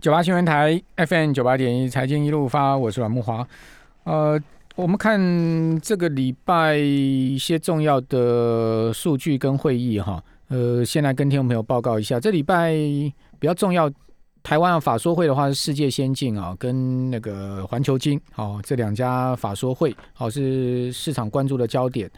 九八新闻台 FM 九八点一财经一路发，我是阮木华。呃，我们看这个礼拜一些重要的数据跟会议哈。呃，先来跟听众朋友报告一下，这礼拜比较重要，台湾的法说会的话是世界先进啊，跟那个环球金哦这两家法说会，哦是市场关注的焦点。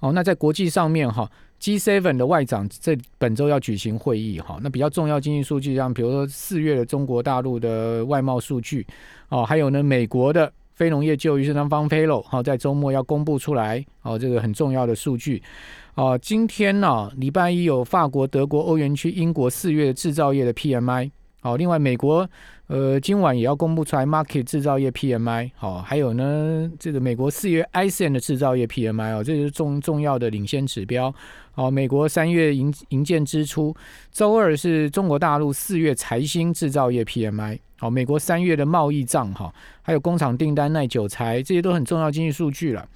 哦，那在国际上面哈。G7 的外长这本周要举行会议哈，那比较重要经济数据，像比如说四月的中国大陆的外贸数据哦，还有呢美国的非农业就业市场方 payroll 好，在周末要公布出来哦，这个很重要的数据哦。今天呢，礼拜一有法国、德国、欧元区、英国四月制造业的 PMI 好，另外美国。呃，今晚也要公布出来，market 制造业 PMI 好，还有呢，这个美国四月 ISM 的制造业 PMI 哦，这是重重要的领先指标。好，美国三月营营建支出，周二是中国大陆四月财新制造业 PMI 好，美国三月的贸易账哈，还有工厂订单耐久材，这些都很重要经济数据了。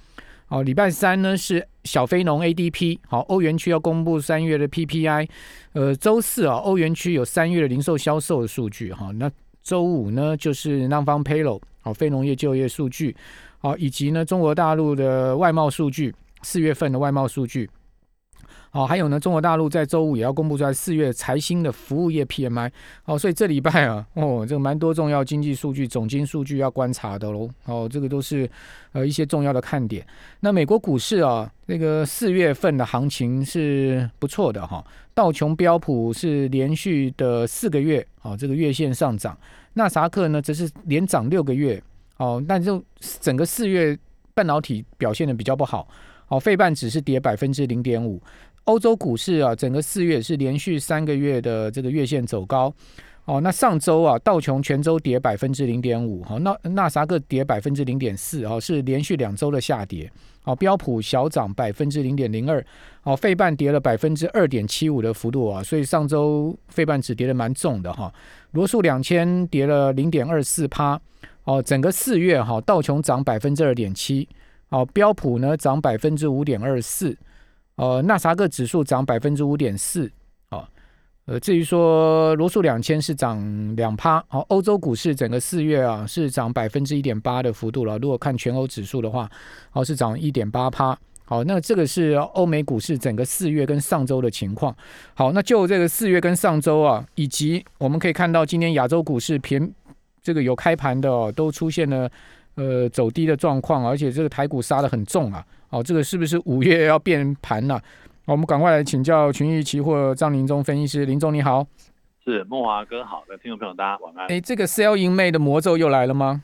好，礼拜三呢是小非农 ADP 好，欧元区要公布三月的 PPI，呃，周四啊，欧元区有三月的零售销售的数据哈，那。周五呢，就是 non-farm payroll，好，非农业就业数据，好，以及呢，中国大陆的外贸数据，四月份的外贸数据。好，还有呢，中国大陆在周五也要公布出来四月财新的服务业 PMI。哦，所以这礼拜啊，哦，这个蛮多重要经济数据、总经数据要观察的喽。哦，这个都是呃一些重要的看点。那美国股市啊，那个四月份的行情是不错的哈。道琼标普是连续的四个月，哦，这个月线上涨。纳萨克呢，则是连涨六个月。哦，但就整个四月半导体表现的比较不好。哦，费半只是跌百分之零点五。欧洲股市啊，整个四月是连续三个月的这个月线走高哦。那上周啊，道琼全周跌百分之零点五，哈，那纳萨克跌百分之零点四，哦，是连续两周的下跌。哦，标普小涨百分之零点零二，哦，费半跌了百分之二点七五的幅度啊，所以上周费半只跌的蛮重的哈。罗素两千跌了零点二四趴，哦，整个四月哈，道琼涨百分之二点七，哦，标普呢涨百分之五点二四。呃，纳萨克指数涨百分之五点四，哦，呃，至于说罗素两千是涨两趴，好，欧洲股市整个四月啊是涨百分之一点八的幅度了。如果看全欧指数的话，哦是涨一点八趴，好，那这个是欧美股市整个四月跟上周的情况。好，那就这个四月跟上周啊，以及我们可以看到今天亚洲股市偏这个有开盘的哦，都出现了呃走低的状况，而且这个台股杀的很重啊。哦，这个是不是五月要变盘了？我们赶快来请教群益期货张林忠分析师，林忠你好，是梦华哥好的听众朋友大家晚安。哎，这个 sell in May 的魔咒又来了吗？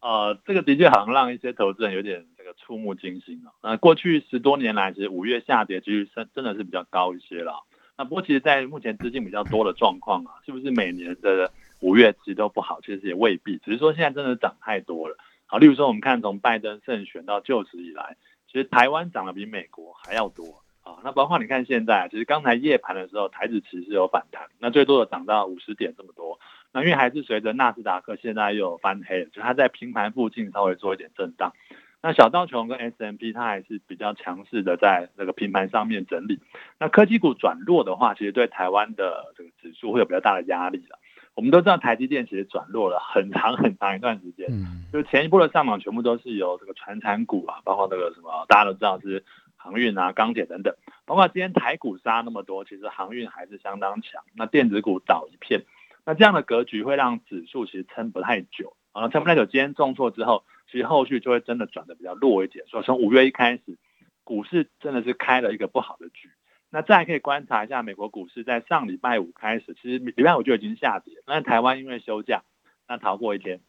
呃，这个的确好像让一些投资人有点这个触目惊心啊。那过去十多年来，其实五月下跌几率真真的是比较高一些了。那不过其实，在目前资金比较多的状况啊，是不是每年的五月其实都不好？其实也未必，只是说现在真的涨太多了。好，例如说我们看从拜登胜选到就职以来。其实台湾涨得比美国还要多啊！那包括你看现在，其实刚才夜盘的时候，台指其实有反弹，那最多的涨到五十点这么多。那因为还是随着纳斯达克现在又翻黑，就它在平盘附近稍微做一点震荡。那小道琼跟 S M P 它还是比较强势的，在那个平盘上面整理。那科技股转弱的话，其实对台湾的这个指数会有比较大的压力了。我们都知道台积电其实转弱了很长很长一段时间，嗯，就是前一波的上涨全部都是由这个传产股啊，包括那个什么大家都知道是航运啊、钢铁等等，包括今天台股杀那么多，其实航运还是相当强，那电子股倒一片，那这样的格局会让指数其实撑不太久啊，撑不太久，今天重挫之后，其实后续就会真的转的比较弱一点，所以从五月一开始，股市真的是开了一个不好的局。那再可以观察一下美国股市，在上礼拜五开始，其实礼拜五就已经下跌。那台湾因为休假，那逃过一天。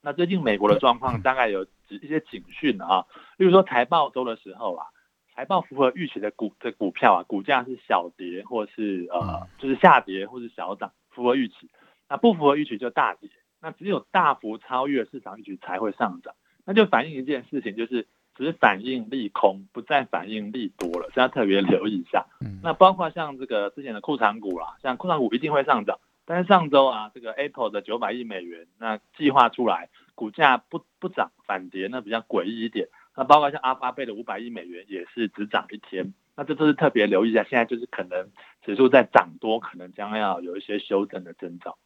那最近美国的状况大概有一些警讯啊，例如说财报周的时候啊，财报符合预期的股的股票啊，股价是小跌或是呃就是下跌或是小涨，符合预期。那不符合预期就大跌。那只有大幅超越市场预期才会上涨。那就反映一件事情，就是。只反映利空，不再反映利多了，所以要特别留意一下。那包括像这个之前的库藏股啦，像库藏股一定会上涨，但是上周啊，这个 Apple 的九百亿美元那计划出来，股价不不涨反跌，那比较诡异一点。那包括像阿巴贝的五百亿美元也是只涨一天，那这都是特别留意一下。现在就是可能指数在涨多，可能将要有一些修正的征兆。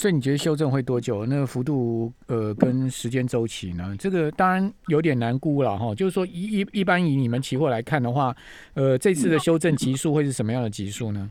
所以你觉得修正会多久？那个幅度呃跟时间周期呢？这个当然有点难估了哈。就是说一一一般以你们期货来看的话，呃，这次的修正级数会是什么样的级数呢？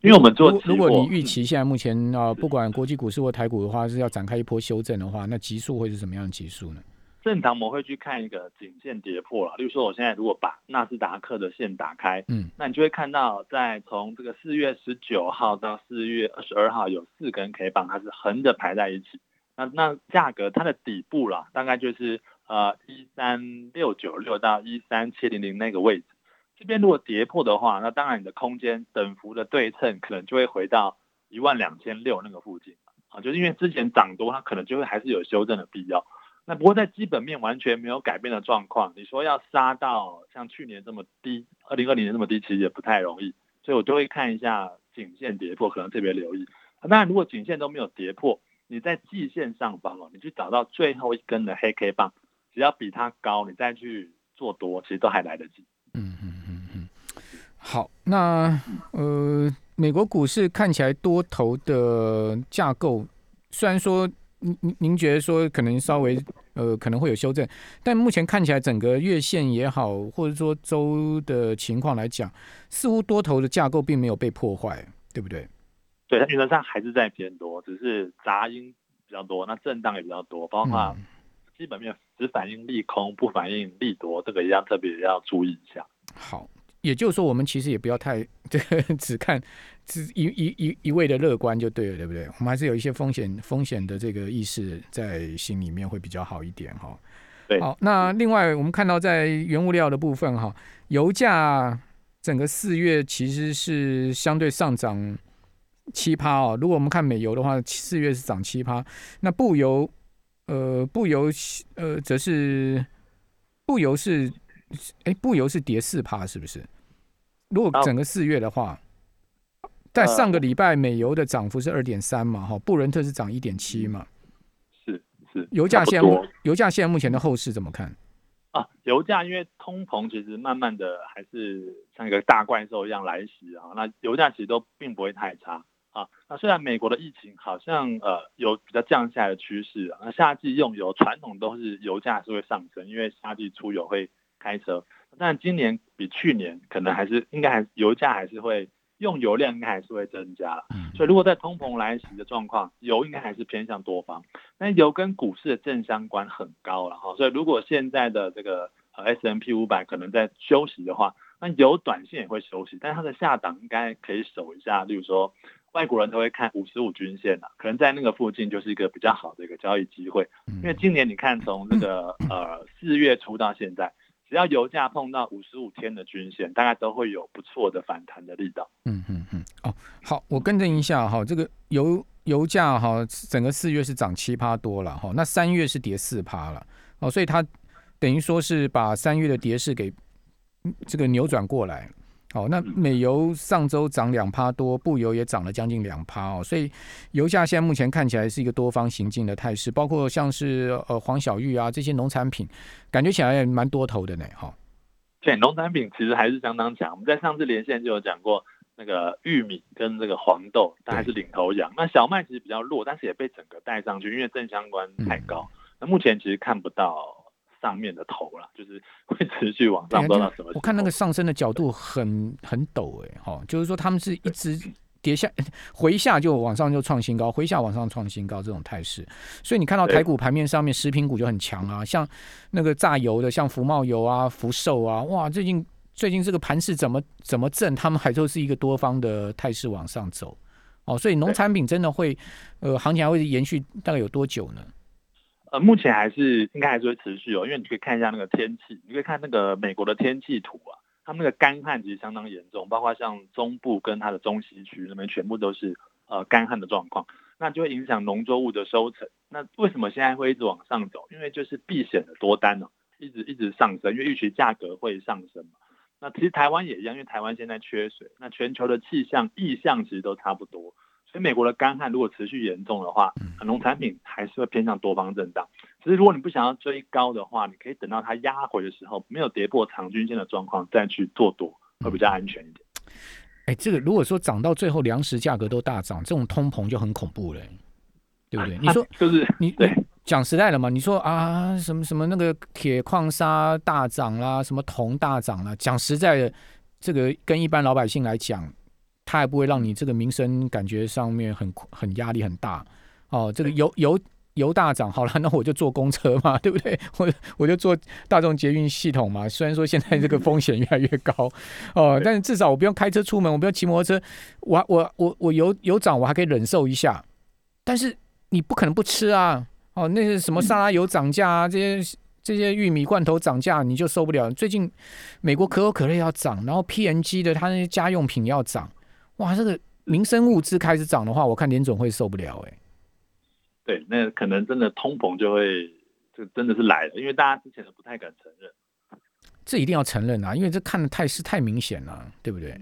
因为我们做，如果你预期现在目前啊，不管国际股市或台股的话，是要展开一波修正的话，那级数会是什么样的级数呢？正常我们会去看一个颈线跌破了，例如说我现在如果把纳斯达克的线打开，嗯，那你就会看到在从这个四月十九号到四月二十二号有四根 K 棒，它是横着排在一起。那那价格它的底部了，大概就是呃一三六九六到一三七零零那个位置。这边如果跌破的话，那当然你的空间等幅的对称可能就会回到一万两千六那个附近啊，就是因为之前涨多，它可能就会还是有修正的必要。那不过在基本面完全没有改变的状况，你说要杀到像去年这么低，二零二零年这么低，其实也不太容易。所以我就会看一下颈线跌破，可能特别留意。当然，如果颈线都没有跌破，你在季线上方哦，你去找到最后一根的黑 K 棒，只要比它高，你再去做多，其实都还来得及。嗯嗯。好，那呃，美国股市看起来多头的架构，虽然说您您您觉得说可能稍微呃可能会有修正，但目前看起来整个月线也好，或者说周的情况来讲，似乎多头的架构并没有被破坏，对不对？对，它原则上还是在偏多，只是杂音比较多，那震荡也比较多，包括基本面只反映利空，不反映利多，这个一样特别要注意一下。好。也就是说，我们其实也不要太这个 只看只一一一一味的乐观就对了，对不对？我们还是有一些风险风险的这个意识在心里面会比较好一点哈。对，好，那另外我们看到在原物料的部分哈，油价整个四月其实是相对上涨七趴哦。如果我们看美油的话，四月是涨七趴，那布油呃布油呃则是布油是。哎，布油是跌四趴，是不是？如果整个四月的话，在上个礼拜美油的涨幅是二点三嘛，哈，布伦特是涨一点七嘛，是是。油价现在油价现在目前的后市怎么看？啊，油价因为通膨其实慢慢的还是像一个大怪兽一样来袭啊，那油价其实都并不会太差啊。那虽然美国的疫情好像呃有比较降下来的趋势啊，那夏季用油传统都是油价是会上升，因为夏季出油会。开车，但今年比去年可能还是应该还油价还是会用油量应该还是会增加了，所以如果在通膨来袭的状况，油应该还是偏向多方。那油跟股市的正相关很高了哈，所以如果现在的这个 S M P 五百可能在休息的话，那油短线也会休息，但它的下档应该可以守一下。例如说，外国人都会看五十五均线的，可能在那个附近就是一个比较好的一个交易机会。因为今年你看从这个 呃四月初到现在。只要油价碰到五十五天的均线，大概都会有不错的反弹的力道。嗯嗯嗯。哦，好，我更正一下哈，这个油油价哈，整个四月是涨七趴多了哈，那三月是跌四趴了哦，所以它等于说是把三月的跌势给这个扭转过来。好，那美油上周涨两趴多，布油也涨了将近两趴哦，所以油价现在目前看起来是一个多方行进的态势，包括像是呃黄小玉啊这些农产品，感觉起来也蛮多头的呢，哈。对，农产品其实还是相当强。我们在上次连线就有讲过，那个玉米跟这个黄豆，它还是领头羊。那小麦其实比较弱，但是也被整个带上去，因为正相关太高。那目前其实看不到。上面的头了，就是会持续往上，不知道什么。我看那个上升的角度很很陡哎，哈，就是说他们是一直跌下 回下就往上就创新高，回下往上创新高这种态势。所以你看到台股盘面上面食品股就很强啊，像那个榨油的，像福茂油啊、福寿啊，哇，最近最近这个盘势怎么怎么正，他们还都是一个多方的态势往上走哦。所以农产品真的会呃行情还会延续大概有多久呢？呃，目前还是应该还是会持续哦，因为你可以看一下那个天气，你可以看那个美国的天气图啊，他们那个干旱其实相当严重，包括像中部跟它的中西区那边全部都是呃干旱的状况，那就会影响农作物的收成。那为什么现在会一直往上走？因为就是避险的多单呢，一直一直上升，因为预期价格会上升嘛。那其实台湾也一样，因为台湾现在缺水，那全球的气象意向其实都差不多。所以美国的干旱如果持续严重的话，农产品还是会偏向多方震荡。只是如果你不想要追高的话，你可以等到它压回的时候，没有跌破长均线的状况再去做多，会比较安全一点。哎，这个如果说涨到最后粮食价格都大涨，这种通膨就很恐怖了。对不对？你说 就是你对讲实在的嘛，你说啊什么什么那个铁矿砂大涨啦，什么铜大涨啦，讲实在的，这个跟一般老百姓来讲，它还不会让你这个民生感觉上面很很压力很大哦。这个油油油大涨，好了，那我就坐公车嘛，对不对？我我就坐大众捷运系统嘛。虽然说现在这个风险越来越高哦，但是至少我不用开车出门，我不用骑摩托车，我我我我油油涨我还可以忍受一下，但是。你不可能不吃啊！哦，那些什么沙拉油涨价啊，这些这些玉米罐头涨价，你就受不了。最近美国可口可乐要涨，然后 P N G 的它那些家用品要涨，哇，这个民生物资开始涨的话，我看联总会受不了哎。对，那可能真的通膨就会，就真的是来了，因为大家之前都不太敢承认。这一定要承认啊，因为这看的态势太明显了，对不对？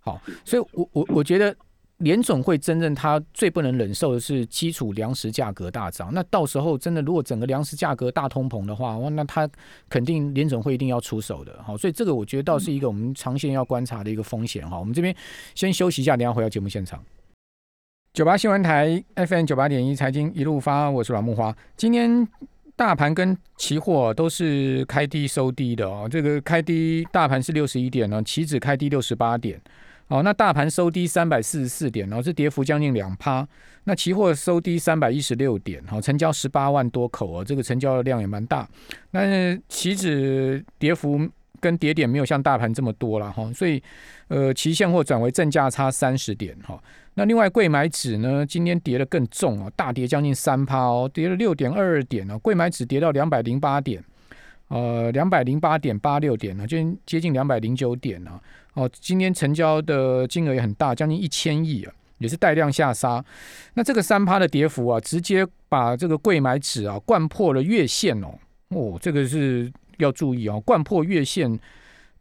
好，所以我我我觉得。联总会真正他最不能忍受的是基础粮食价格大涨，那到时候真的如果整个粮食价格大通膨的话，哇，那他肯定联总会一定要出手的，好，所以这个我觉得倒是一个我们长线要观察的一个风险哈。我们这边先休息一下，等下回到节目现场。九八新闻台 FM 九八点一财经一路发，我是阮木花。今天大盘跟期货都是开低收低的哦，这个开低大盘是六十一点呢，期指开低六十八点。好，那大盘收低三百四十四点，然后是跌幅将近两趴。那期货收低三百一十六点，好，成交十八万多口哦，这个成交的量也蛮大。那期指跌幅跟跌点没有像大盘这么多了哈，所以呃，期现货转为正价差三十点哈。那另外贵买指呢，今天跌得更重哦，大跌将近三趴哦，跌了六点二二点哦，贵买指跌到两百零八点，呃，两百零八点八六点呢，就接近两百零九点呢。哦，今天成交的金额也很大，将近一千亿啊，也是带量下杀。那这个三趴的跌幅啊，直接把这个贵买指啊灌破了月线哦。哦，这个是要注意哦，灌破月线，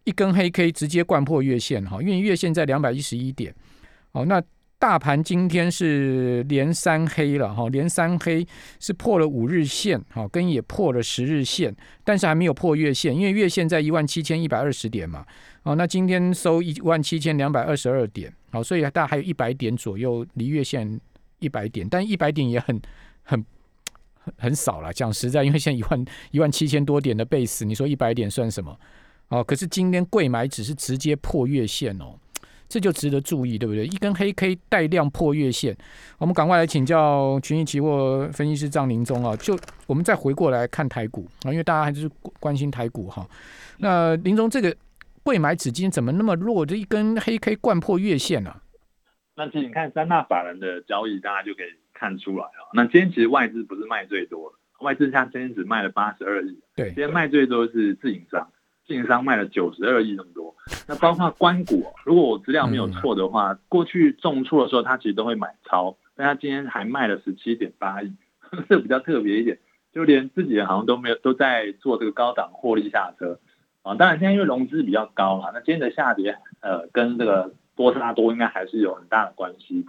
一根黑 K 直接灌破月线哈，因为月线在两百一十一点。哦，那。大盘今天是连三黑了哈，连三黑是破了五日线哈，跟也破了十日线，但是还没有破月线，因为月线在一万七千一百二十点嘛。哦，那今天收一万七千两百二十二点，好，所以大概还有一百点左右离月线一百点，但一百点也很很很少了。讲实在，因为现在一万一万七千多点的 base，你说一百点算什么？哦，可是今天贵买只是直接破月线哦。这就值得注意，对不对？一根黑 K 带量破月线，我们赶快来请教群益期货分析师张林忠啊。就我们再回过来看台股啊，因为大家还是关心台股哈。那林忠，这个贵买指金怎么那么弱？这一根黑 K 灌破月线啊？那其实你看三大法人的交易，大家就可以看出来啊。那今天其实外资不是卖最多，外资像今天只卖了八十二亿，对，今天卖最多是自营商。自营商卖了九十二亿这么多，那包括关谷，如果我资料没有错的话，过去重挫的时候，他其实都会买超，但他今天还卖了十七点八亿，这比较特别一点，就连自己好像都没有都在做这个高档获利下车啊。当然现在因为融资比较高嘛，那今天的下跌呃跟这个多杀多应该还是有很大的关系。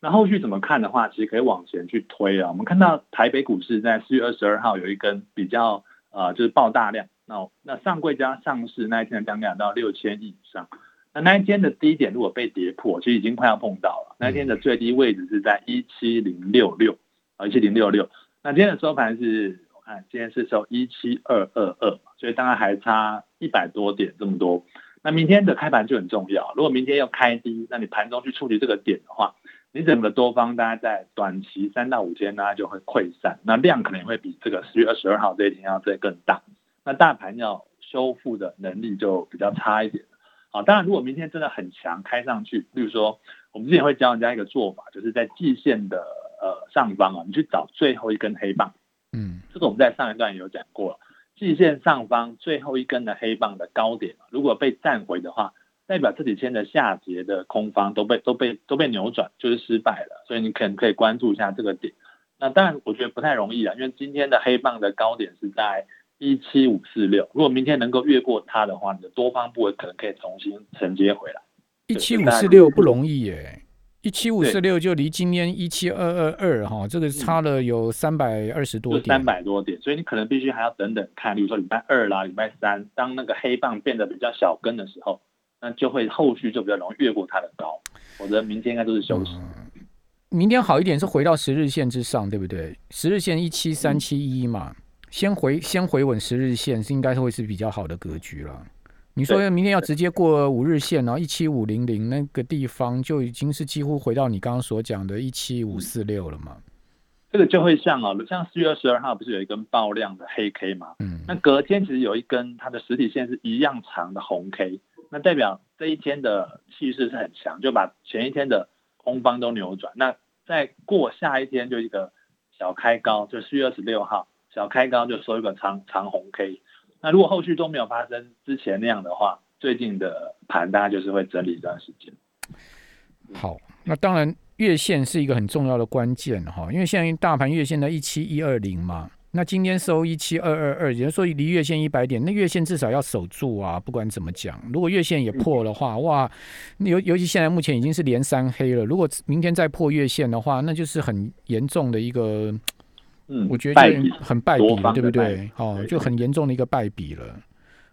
那后续怎么看的话，其实可以往前去推啊。我们看到台北股市在四月二十二号有一根比较呃就是爆大量。那那上柜加上市那一天的量量到六千亿以上，那那一天的低点如果被跌破，其实已经快要碰到了。那一天的最低位置是在一七零六六啊，一七零六六。那今天的收盘是，我看今天是收一七二二二，所以大概还差一百多点这么多。那明天的开盘就很重要，如果明天要开低，那你盘中去处理这个点的话，你整个多方大概在短期三到五天呢就会溃散，那量可能会比这个十月二十二号这一天要再更大。那大盘要修复的能力就比较差一点好，当然如果明天真的很强开上去，例如说我们之前会教人家一个做法，就是在季线的呃上方啊，你去找最后一根黑棒，嗯，这个我们在上一段有讲过了，季线上方最后一根的黑棒的高点，如果被站回的话，代表这几天的下跌的空方都被都被都被扭转，就是失败了，所以你可能可以关注一下这个点。那当然我觉得不太容易啊，因为今天的黑棒的高点是在。一七五四六，如果明天能够越过它的话，你的多方部位可能可以重新承接回来。一七五四六不容易耶，一七五四六就离今天一七二二二哈，这个差了有三百二十多点，三百多点，所以你可能必须还要等等看，比如说礼拜二啦、礼拜三，当那个黑棒变得比较小根的时候，那就会后续就比较容易越过它的高，否则明天应该都是休息。明天好一点是回到十日线之上，对不对？十日线一七三七一嘛，先回先回稳十日线是应该会是比较好的格局了。你说明天要直接过五日线，然后一七五零零那个地方就已经是几乎回到你刚刚所讲的一七五四六了嘛？这个就会像哦，像四月二十二号不是有一根爆量的黑 K 嘛？嗯，那隔天其实有一根它的实体线是一样长的红 K，那代表这一天的气势是很强，就把前一天的空方都扭转。那再过下一天就一个小开高，就四月二十六号小开高就收一个长长红 K。那如果后续都没有发生之前那样的话，最近的盘大概就是会整理一段时间。好，那当然月线是一个很重要的关键哈，因为现在大盘月线在一七一二零嘛，那今天收一七二二二，也就是说离月线一百点，那月线至少要守住啊。不管怎么讲，如果月线也破的话，哇，尤尤其现在目前已经是连三黑了，如果明天再破月线的话，那就是很严重的一个。嗯，我觉得就很败笔了，对不对？哦，就很严重的一个败笔了。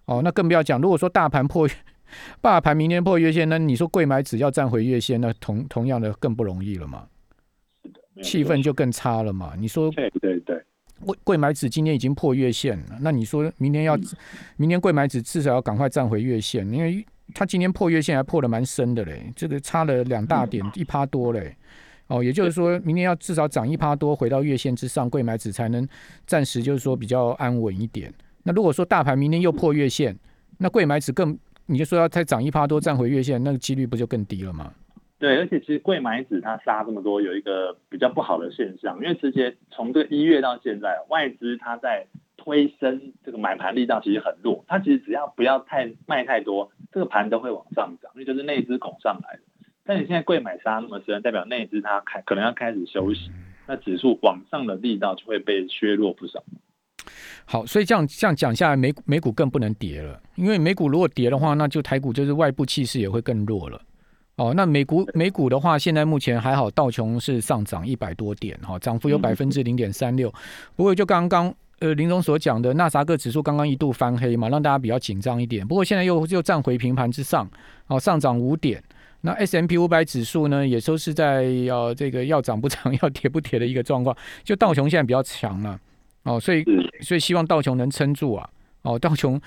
哦，那更不要讲，如果说大盘破，大盘明天破月线，那你说贵买指要站回月线，那同同样的更不容易了嘛？气氛就更差了嘛？你说对对对，贵贵买指今天已经破月线了，那你说明天要明天贵买指至少要赶快站回月线，因为它今天破月线还破的蛮深的嘞，这个差了两大点，一趴多嘞。哦，也就是说明年要至少涨一趴多，回到月线之上，贵买指才能暂时就是说比较安稳一点。那如果说大盘明天又破月线，那贵买指更你就说要再涨一趴多，站回月线，那个几率不就更低了吗？对，而且其实贵买指它杀这么多，有一个比较不好的现象，因为直接从这一月到现在，外资它在推升这个买盘力道其实很弱，它其实只要不要太卖太多，这个盘都会往上涨，因为就是内资拱上来的。但你现在贵买杀那么深，代表内资它开可能要开始休息，那指数往上的力道就会被削弱不少。好，所以这样这样讲下来，美美股更不能跌了，因为美股如果跌的话，那就台股就是外部气势也会更弱了。哦，那美股美股的话，现在目前还好，道琼是上涨一百多点，哈，涨幅有百分之零点三六。不过就刚刚呃林总所讲的，纳萨克指数刚刚一度翻黑嘛，让大家比较紧张一点。不过现在又又站回平盘之上，哦，上涨五点。那 S M P 五百指数呢，也都是在要这个要涨不涨，要跌不跌的一个状况。就道琼现在比较强了，哦，所以所以希望道琼能撑住啊，哦，道琼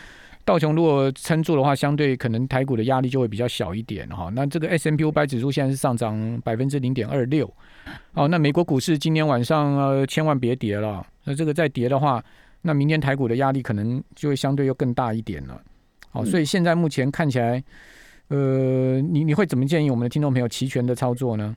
道琼如果撑住的话，相对可能台股的压力就会比较小一点哈。那这个 S M P 五百指数现在是上涨百分之零点二六，哦，那美国股市今天晚上呃千万别跌了，那这个再跌的话，那明天台股的压力可能就会相对又更大一点了。好，所以现在目前看起来。呃，你你会怎么建议我们的听众朋友期权的操作呢？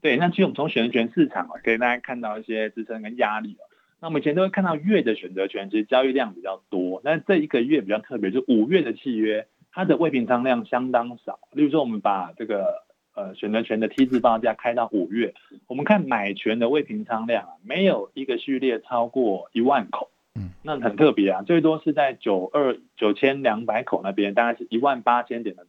对，那其实我们从选择权市场啊，可以大家看到一些支撑跟压力哦。那我们以前都会看到月的选择权，其实交易量比较多。那这一个月比较特别，就五月的契约，它的未平仓量相当少。例如说，我们把这个呃选择权的 T 字报价开到五月，我们看买权的未平仓量啊，没有一个序列超过一万口。嗯，那很特别啊，最多是在九二九千两百口那边，大概是一万八千点的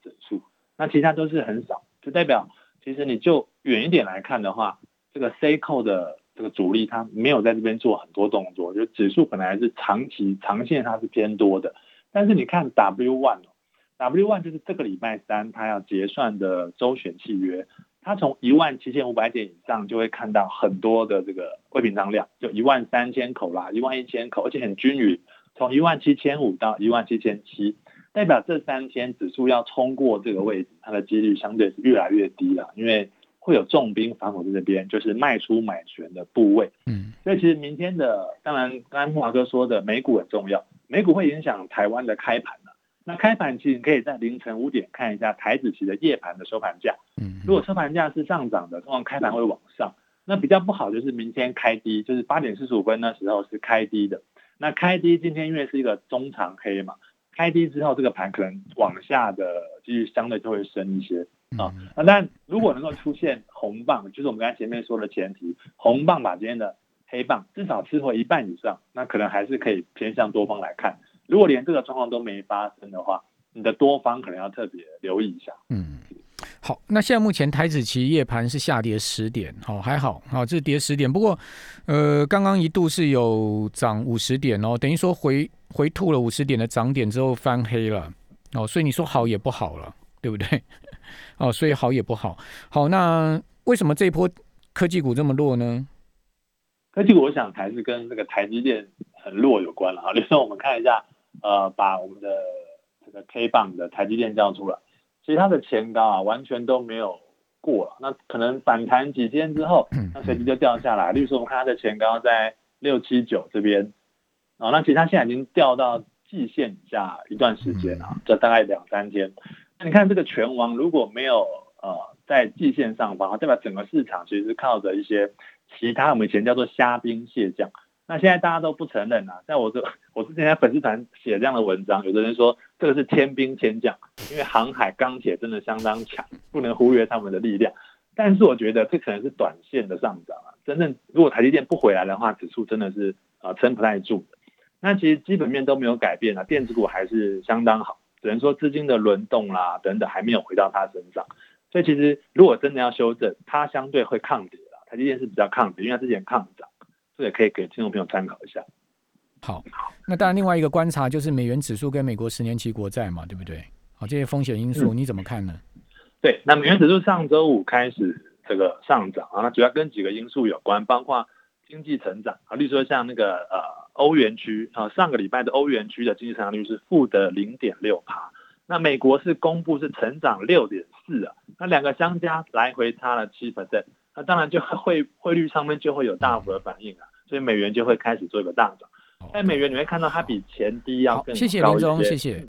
那其他都是很少，就代表其实你就远一点来看的话，这个 C 扣的这个主力它没有在这边做很多动作，就指数本来是长期长线它是偏多的，但是你看 W one 哦，W one 就是这个礼拜三它要结算的周选契约。它从一万七千五百点以上就会看到很多的这个未平仓量，就一万三千口啦，一万一千口，而且很均匀，从一万七千五到一万七千七，代表这三天指数要冲过这个位置，它的几率相对是越来越低了，因为会有重兵反口在这边，就是卖出买权的部位。嗯，所以其实明天的，当然刚才木华哥说的美股很重要，美股会影响台湾的开盘。那开盘其实可以在凌晨五点看一下台子期的夜盘的收盘价。嗯，如果收盘价是上涨的，通常开盘会往上。那比较不好就是明天开低，就是八点四十五分那时候是开低的。那开低今天因为是一个中长黑嘛，开低之后这个盘可能往下的几率相对就会深一些啊。那但如果能够出现红棒，就是我们刚才前面说的前提，红棒把今天的黑棒至少吃回一半以上，那可能还是可以偏向多方来看。如果连这个状况都没发生的话，你的多方可能要特别留意一下。嗯，好，那现在目前台子期夜盘是下跌十点，好还好，好这是跌十点，不过呃刚刚一度是有涨五十点哦，等于说回回吐了五十点的涨点之后翻黑了哦，所以你说好也不好了，对不对？哦，所以好也不好。好，那为什么这一波科技股这么弱呢？科技股我想还是跟这个台积电很弱有关了啊。比如说我们看一下，呃，把我们的这个 K 棒的台积电叫出来，其实它的前高啊完全都没有过了，那可能反弹几天之后，那随即就掉下来。例如说我们看它的前高在六七九这边，啊，那其实它现在已经掉到季线以下一段时间了，这大概两三天。那你看这个拳王如果没有呃。在季线上方，代表整个市场其实是靠着一些其他我们以前叫做虾兵蟹将。那现在大家都不承认啊，在我这 我之前在粉丝团写这样的文章，有的人说这个是天兵天将，因为航海钢铁真的相当强，不能忽略他们的力量。但是我觉得这可能是短线的上涨啊，真正如果台积电不回来的话，指数真的是啊撑不太住的。那其实基本面都没有改变啊，电子股还是相当好，只能说资金的轮动啦等等还没有回到它身上。所以其实如果真的要修正，它相对会抗跌了。台积电是比较抗跌，因为它之前抗涨，这也可以给听众朋友参考一下。好，那当然另外一个观察就是美元指数跟美国十年期国债嘛，对不对？好，这些风险因素你怎么看呢？对，那美元指数上周五开始这个上涨啊，那主要跟几个因素有关，包括经济成长啊，例如说像那个呃欧元区啊，上个礼拜的欧元区的经济成长率是负的零点六帕。那美国是公布是成长六点四啊，那两个相加来回差了七 percent，那当然就汇汇率上面就会有大幅的反应啊，所以美元就会开始做一个大涨。在美元你会看到它比前低要更高谢谢林总，谢谢。